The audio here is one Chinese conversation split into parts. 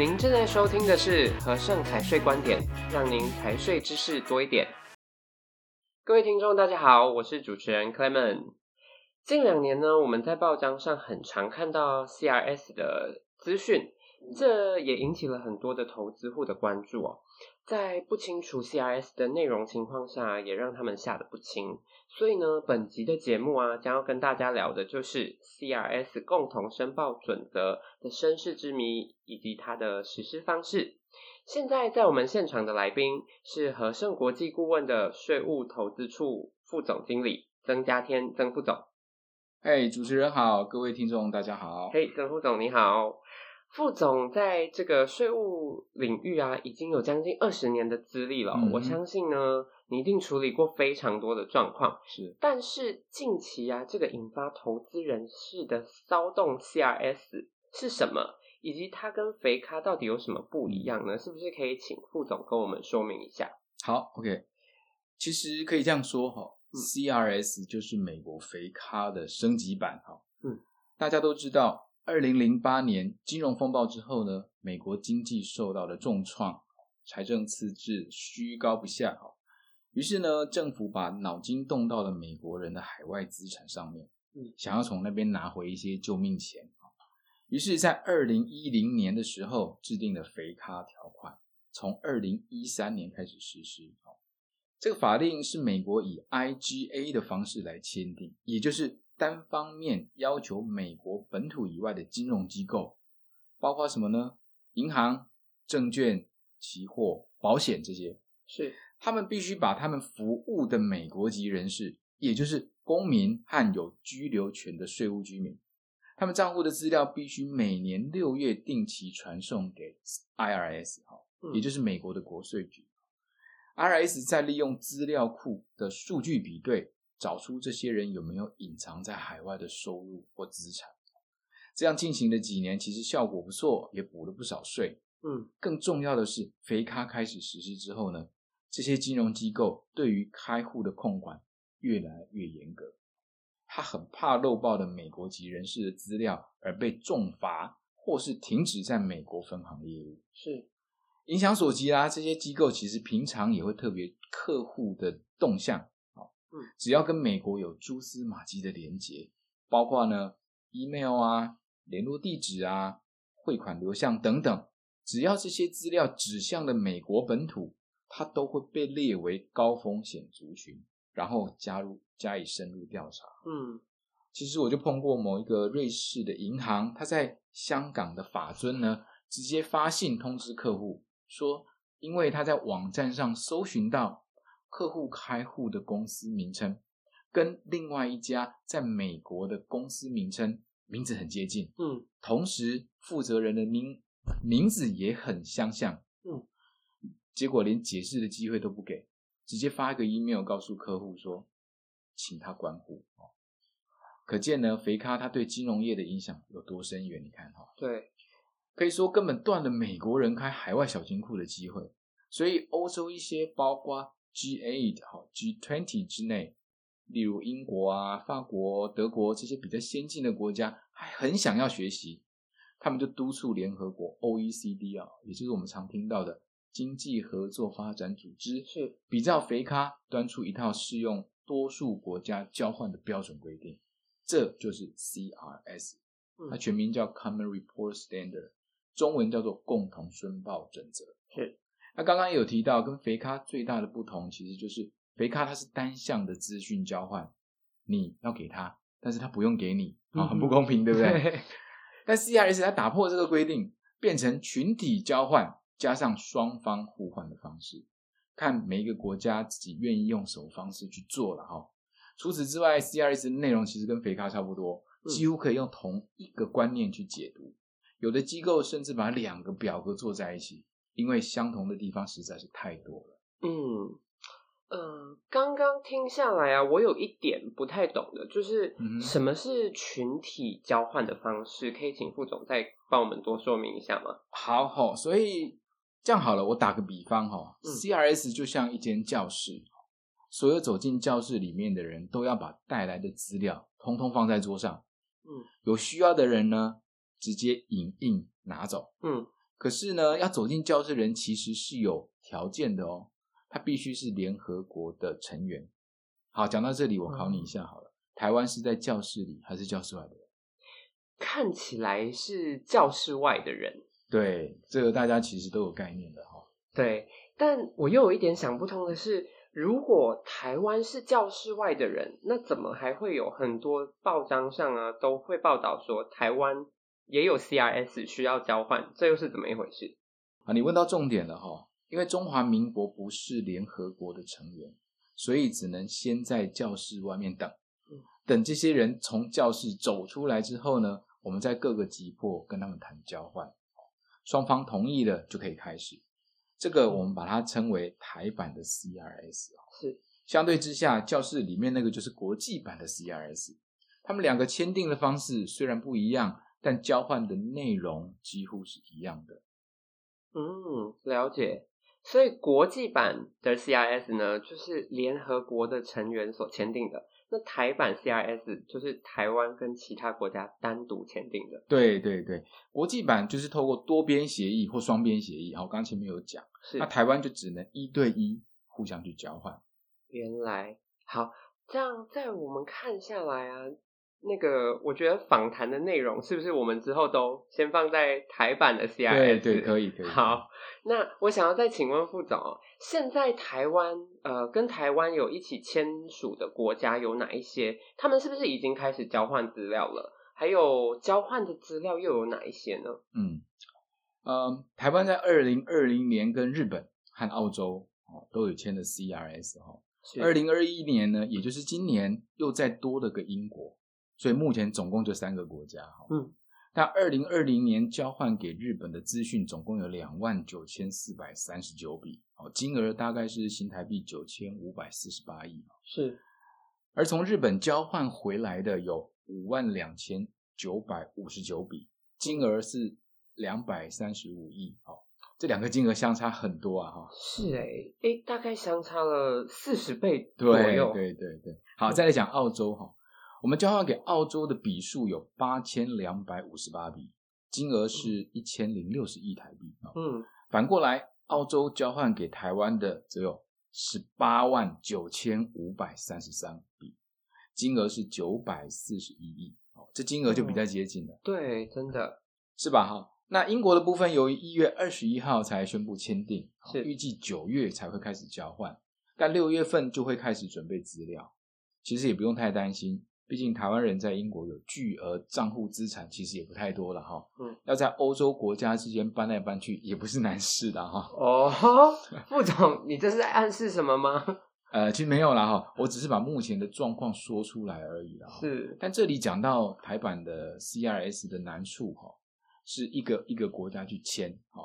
您正在收听的是和盛财税观点，让您财税知识多一点。各位听众，大家好，我是主持人 Clement。近两年呢，我们在报章上很常看到 CRS 的资讯，这也引起了很多的投资户的关注哦。在不清楚 CRS 的内容情况下，也让他们吓得不轻。所以呢，本集的节目啊，将要跟大家聊的就是 CRS 共同申报准则的身世之谜，以及它的实施方式。现在在我们现场的来宾是和盛国际顾问的税务投资处副总经理曾家天，曾副总。嘿，hey, 主持人好，各位听众大家好。嘿，曾副总你好。副总在这个税务领域啊，已经有将近二十年的资历了。嗯、我相信呢，你一定处理过非常多的状况。是，但是近期啊，这个引发投资人士的骚动 CRS 是什么？以及它跟肥咖到底有什么不一样呢？是不是可以请副总跟我们说明一下？好，OK，其实可以这样说哈、嗯、，CRS 就是美国肥咖的升级版哈。嗯，大家都知道。二零零八年金融风暴之后呢，美国经济受到了重创，财政赤字居高不下。于是呢，政府把脑筋动到了美国人的海外资产上面，想要从那边拿回一些救命钱。于是，在二零一零年的时候，制定了肥咖条款，从二零一三年开始实施。这个法令是美国以 IGA 的方式来签订，也就是。单方面要求美国本土以外的金融机构，包括什么呢？银行、证券、期货、保险这些，是他们必须把他们服务的美国籍人士，也就是公民和有居留权的税务居民，他们账户的资料必须每年六月定期传送给 IRS，哈，也就是美国的国税局。嗯、IRS 在利用资料库的数据比对。找出这些人有没有隐藏在海外的收入或资产，这样进行了几年，其实效果不错，也补了不少税。嗯，更重要的是，肥咖开始实施之后呢，这些金融机构对于开户的控管越来越严格，他很怕漏报的美国籍人士的资料而被重罚，或是停止在美国分行业务。是，影响所及啦，这些机构其实平常也会特别客户的动向。只要跟美国有蛛丝马迹的连接，包括呢，email 啊、联络地址啊、汇款流向等等，只要这些资料指向了美国本土，它都会被列为高风险族群，然后加入加以深入调查。嗯，其实我就碰过某一个瑞士的银行，他在香港的法尊呢，直接发信通知客户说，因为他在网站上搜寻到。客户开户的公司名称跟另外一家在美国的公司名称名字很接近，嗯，同时负责人的名名字也很相像，嗯，结果连解释的机会都不给，直接发一个 email 告诉客户说，请他关户。可见呢，肥咖他对金融业的影响有多深远？你看哈，对，可以说根本断了美国人开海外小金库的机会，所以欧洲一些包括。G8 好，G20 之内，例如英国啊、法国、德国这些比较先进的国家，还很想要学习，他们就督促联合国 OECD 啊，也就是我们常听到的经济合作发展组织，是比较肥咖端出一套适用多数国家交换的标准规定，这就是 CRS，它全名叫 Common Report Standard，中文叫做共同申报准则，是。那刚刚有提到，跟肥咖最大的不同，其实就是肥咖它是单向的资讯交换，你要给他，但是他不用给你，啊，很不公平，对不对？但 CRS 它打破这个规定，变成群体交换，加上双方互换的方式，看每一个国家自己愿意用什么方式去做了哈。除此之外，CRS 的内容其实跟肥咖差不多，几乎可以用同一个观念去解读，有的机构甚至把两个表格做在一起。因为相同的地方实在是太多了。嗯，呃，刚刚听下来啊，我有一点不太懂的，就是什么是群体交换的方式？可以请副总再帮我们多说明一下吗？好好，所以这样好了，我打个比方哈，嗯，CRS 就像一间教室，所有走进教室里面的人都要把带来的资料通通放在桌上。嗯，有需要的人呢，直接影印拿走。嗯。可是呢，要走进教室的人其实是有条件的哦，他必须是联合国的成员。好，讲到这里，我考你一下好了，嗯、台湾是在教室里还是教室外的人？看起来是教室外的人。对，这个大家其实都有概念的哈、哦。对，但我又有一点想不通的是，如果台湾是教室外的人，那怎么还会有很多报章上啊都会报道说台湾也有 CRS 需要交换？这又是怎么一回事？啊，你问到重点了哈、哦，因为中华民国不是联合国的成员，所以只能先在教室外面等，等这些人从教室走出来之后呢，我们在各个击破跟他们谈交换，双方同意了就可以开始。这个我们把它称为台版的 CRS。是，相对之下，教室里面那个就是国际版的 CRS。他们两个签订的方式虽然不一样，但交换的内容几乎是一样的。嗯，了解。所以国际版的 CIS 呢，就是联合国的成员所签订的。那台版 CIS 就是台湾跟其他国家单独签订的。对对对，国际版就是透过多边协议或双边协议。好，刚刚前面有讲，那台湾就只能一对一互相去交换。原来好，这样在我们看下来啊。那个，我觉得访谈的内容是不是我们之后都先放在台版的 CRS？对对，可以可以。好，那我想要再请问副总，现在台湾呃跟台湾有一起签署的国家有哪一些？他们是不是已经开始交换资料了？还有交换的资料又有哪一些呢？嗯，呃，台湾在二零二零年跟日本和澳洲哦都有签的 CRS 哈，二零二一年呢，也就是今年又再多了个英国。所以目前总共就三个国家哈，嗯，那二零二零年交换给日本的资讯总共有两万九千四百三十九笔，哦，金额大概是新台币九千五百四十八亿，是。而从日本交换回来的有五万两千九百五十九笔，金额是两百三十五亿，哦，这两个金额相差很多啊，哈。是诶，诶，大概相差了四十倍左右。对对对对，好，再来讲澳洲哈。我们交换给澳洲的笔数有八千两百五十八笔，金额是一千零六十亿台币。嗯，反过来，澳洲交换给台湾的只有十八万九千五百三十三笔，金额是九百四十一亿。哦，这金额就比较接近了。嗯，对，真的是吧？哈，那英国的部分由于一月二十一号才宣布签订，是预计九月才会开始交换，但六月份就会开始准备资料。其实也不用太担心。毕竟台湾人在英国有巨额账户资产，其实也不太多了哈。嗯，要在欧洲国家之间搬来搬去，也不是难事的哈。哦，副总，你这是在暗示什么吗？呃，其实没有啦哈，我只是把目前的状况说出来而已啦。是，但这里讲到台版的 CRS 的难处哈，是一个一个国家去签哈，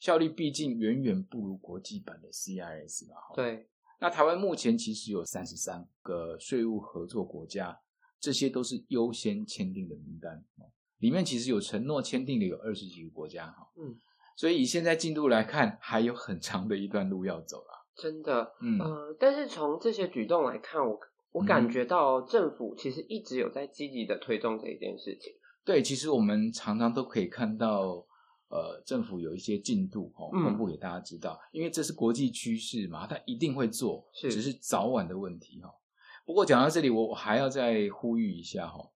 效率毕竟远远不如国际版的 CRS 啦。对，那台湾目前其实有三十三个税务合作国家。这些都是优先签订的名单，里面其实有承诺签订的有二十几个国家哈，嗯，所以以现在进度来看，还有很长的一段路要走了。真的，嗯、呃，但是从这些举动来看，我我感觉到政府其实一直有在积极的推动这一件事情。对，其实我们常常都可以看到，呃，政府有一些进度哦，公布给大家知道，嗯、因为这是国际趋势嘛，它一定会做，是只是早晚的问题哈。不过讲到这里，我还要再呼吁一下哈，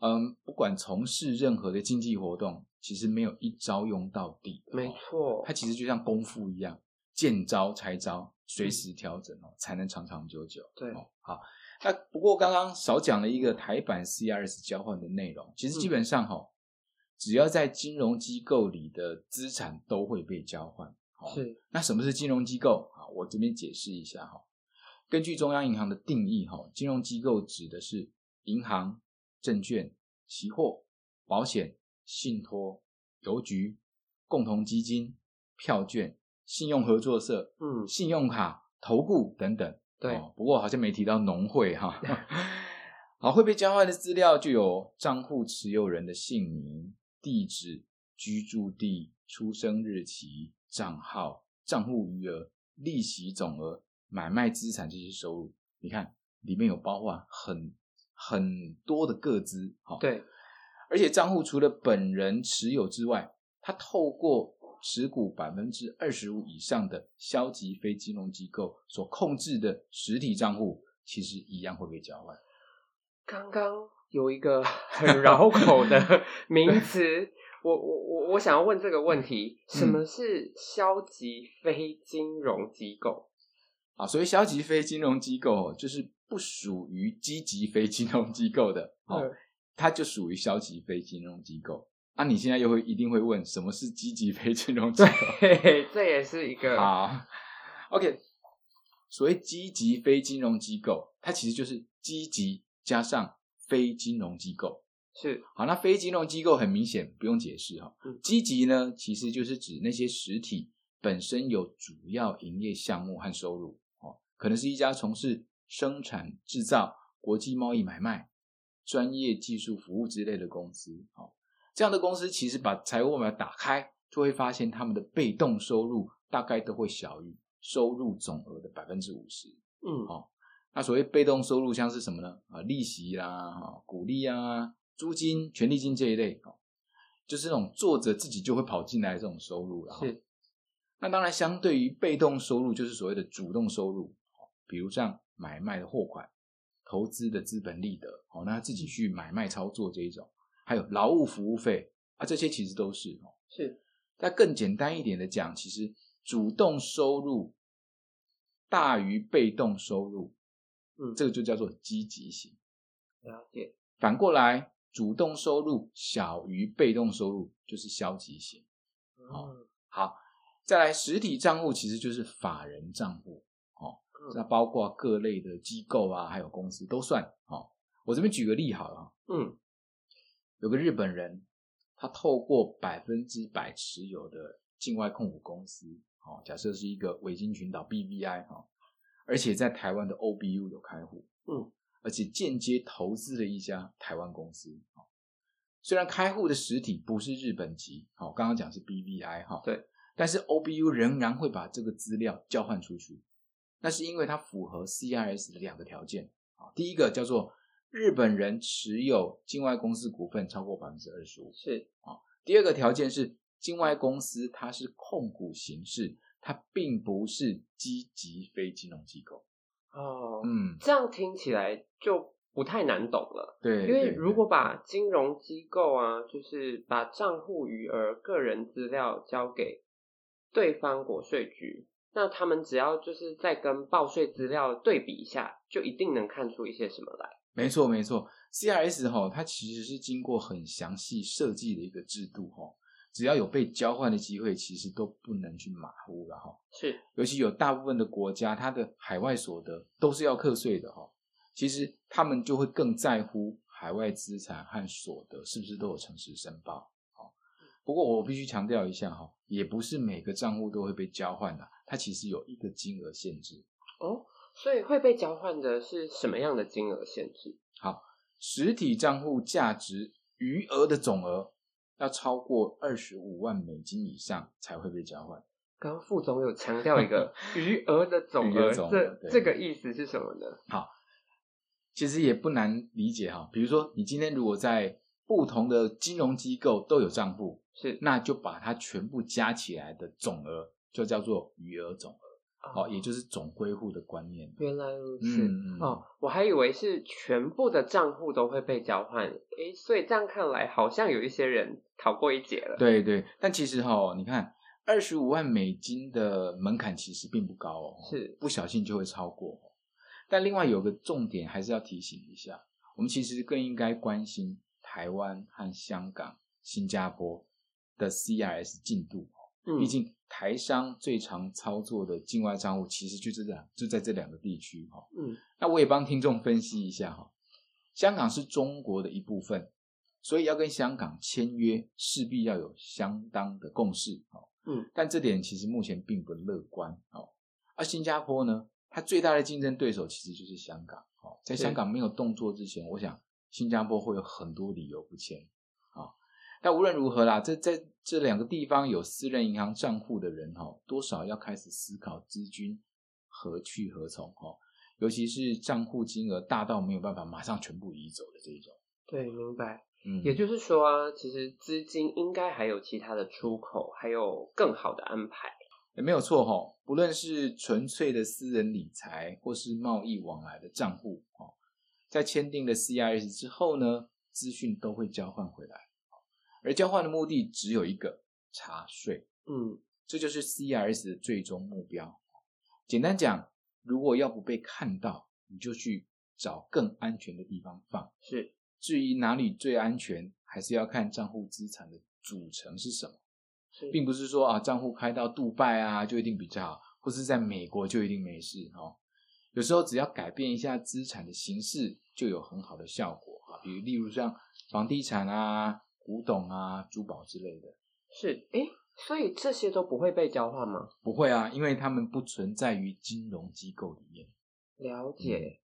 嗯，不管从事任何的经济活动，其实没有一招用到底，没错，它其实就像功夫一样，见招拆招，随时调整哦，才能长长久久。对，好，那不过刚刚少讲了一个台版 CRS 交换的内容，其实基本上哈，只要在金融机构里的资产都会被交换。是，那什么是金融机构？啊，我这边解释一下哈。根据中央银行的定义，哈，金融机构指的是银行、证券、期货、保险、信托、邮局、共同基金、票券、信用合作社、嗯，信用卡、投顾等等。对，不过好像没提到农会哈。好，会被交换的资料就有账户持有人的姓名、地址、居住地、出生日期、账号、账户余额、利息总额。买卖资产这些收入，你看里面有包括很很多的个资，哈，对，而且账户除了本人持有之外，他透过持股百分之二十五以上的消极非金融机构所控制的实体账户，其实一样会被交换。刚刚有一个 很绕口的名词，我我我我想要问这个问题：什么是消极非金融机构？啊，所以消极非金融机构，就是不属于积极非金融机构的，哦，它就属于消极非金融机构。那、啊、你现在又会一定会问，什么是积极非金融机构？对，这也是一个好。OK，所谓积极非金融机构，它其实就是积极加上非金融机构。是。好，那非金融机构很明显不用解释哈。积极呢，其实就是指那些实体本身有主要营业项目和收入，哦，可能是一家从事生产制造、国际贸易买卖、专业技术服务之类的公司，哦。这样的公司其实把财务报表打开，就会发现他们的被动收入大概都会小于收入总额的百分之五十。嗯，好、哦，那所谓被动收入像是什么呢？啊，利息啦，哈，股利啊，租金、权利金这一类，哦，就是那种作者自己就会跑进来的这种收入了。是。那当然，相对于被动收入，就是所谓的主动收入，比如像买卖的货款、投资的资本利得，哦，那自己去买卖操作这一种。还有劳务服务费啊，这些其实都是哦。是，但更简单一点的讲，其实主动收入大于被动收入，嗯，这个就叫做积极型。了解。反过来，主动收入小于被动收入就是消极型。好、嗯，好，再来实体账户其实就是法人账户，哦，那包括各类的机构啊，还有公司都算。哦，我这边举个例好了，嗯。有个日本人，他透过百分之百持有的境外控股公司，哦，假设是一个维京群岛 BVI 哈，而且在台湾的 OBU 有开户，嗯，而且间接投资了一家台湾公司，虽然开户的实体不是日本籍，好，刚刚讲是 BVI 哈，对，但是 OBU 仍然会把这个资料交换出去，那是因为它符合 CRS 的两个条件，啊，第一个叫做。日本人持有境外公司股份超过百分之二十五，是啊。第二个条件是，境外公司它是控股形式，它并不是积极非金融机构。哦，嗯，这样听起来就不太难懂了。对，因为如果把金融机构啊，就是把账户余额、个人资料交给对方国税局，那他们只要就是再跟报税资料对比一下，就一定能看出一些什么来。没错，没错，CRS 哈，它其实是经过很详细设计的一个制度哈，只要有被交换的机会，其实都不能去马虎了哈。是，尤其有大部分的国家，它的海外所得都是要课税的哈，其实他们就会更在乎海外资产和所得是不是都有诚实申报。不过我必须强调一下哈，也不是每个账户都会被交换的，它其实有一个金额限制哦。所以会被交换的是什么样的金额限制？好，实体账户价值余额的总额要超过二十五万美金以上才会被交换。刚刚副总有强调一个 余额的总额，总额这这个意思是什么呢？好，其实也不难理解哈。比如说，你今天如果在不同的金融机构都有账户，是，那就把它全部加起来的总额就叫做余额总额。哦，也就是总归户的观念。原来如此。嗯、哦，我还以为是全部的账户都会被交换。诶，所以这样看来，好像有一些人逃过一劫了。对对，但其实哈、哦，你看，二十五万美金的门槛其实并不高哦，是不小心就会超过。但另外有个重点还是要提醒一下，我们其实更应该关心台湾和香港、新加坡的 CRS 进度。嗯，毕竟。台商最常操作的境外账户，其实就这两，就在这两个地区哈。嗯，那我也帮听众分析一下哈。香港是中国的一部分，所以要跟香港签约，势必要有相当的共识。嗯，但这点其实目前并不乐观。而新加坡呢，它最大的竞争对手其实就是香港。在香港没有动作之前，我想新加坡会有很多理由不签啊。但无论如何啦，这在这两个地方有私人银行账户的人哈，多少要开始思考资金何去何从哈，尤其是账户金额大到没有办法马上全部移走的这种。对，明白。嗯，也就是说啊，其实资金应该还有其他的出口，还有更好的安排。也没有错哈，不论是纯粹的私人理财，或是贸易往来的账户，在签订了 CRS 之后呢，资讯都会交换回来，而交换的目的只有一个：查税。嗯，这就是 CRS 的最终目标。简单讲，如果要不被看到，你就去找更安全的地方放。是，至于哪里最安全，还是要看账户资产的组成是什么。是，并不是说啊，账户开到杜拜啊就一定比较好，或是在美国就一定没事哦。有时候只要改变一下资产的形式，就有很好的效果啊。比如，例如像房地产啊、古董啊、珠宝之类的。是，诶，所以这些都不会被交换吗？不会啊，因为他们不存在于金融机构里面。了解。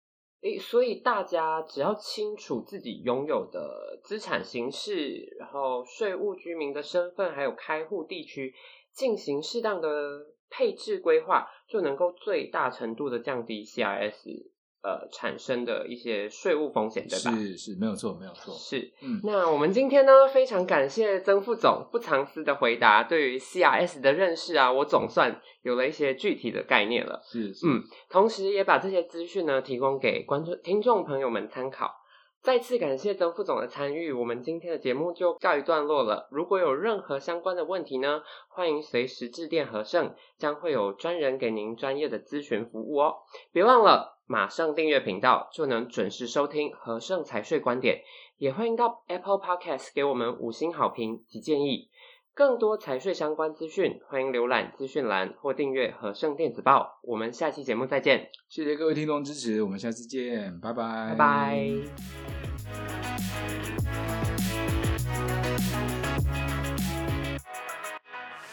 诶，所以大家只要清楚自己拥有的资产形式，然后税务居民的身份，还有开户地区，进行适当的配置规划，就能够最大程度的降低 CRS。呃，产生的一些税务风险，对吧？是是，没有错，没有错。是，嗯，那我们今天呢，非常感谢曾副总不藏私的回答，对于 CRS 的认识啊，我总算有了一些具体的概念了。是，是，嗯，同时也把这些资讯呢，提供给观众、听众朋友们参考。再次感谢曾副总的参与，我们今天的节目就告一段落了。如果有任何相关的问题呢，欢迎随时致电和盛，将会有专人给您专业的咨询服务哦。别忘了马上订阅频道，就能准时收听和盛财税观点。也欢迎到 Apple Podcast 给我们五星好评及建议。更多财税相关资讯，欢迎浏览资讯栏或订阅和盛电子报。我们下期节目再见。谢谢各位听众支持，我们下次见，拜拜，拜拜。thank you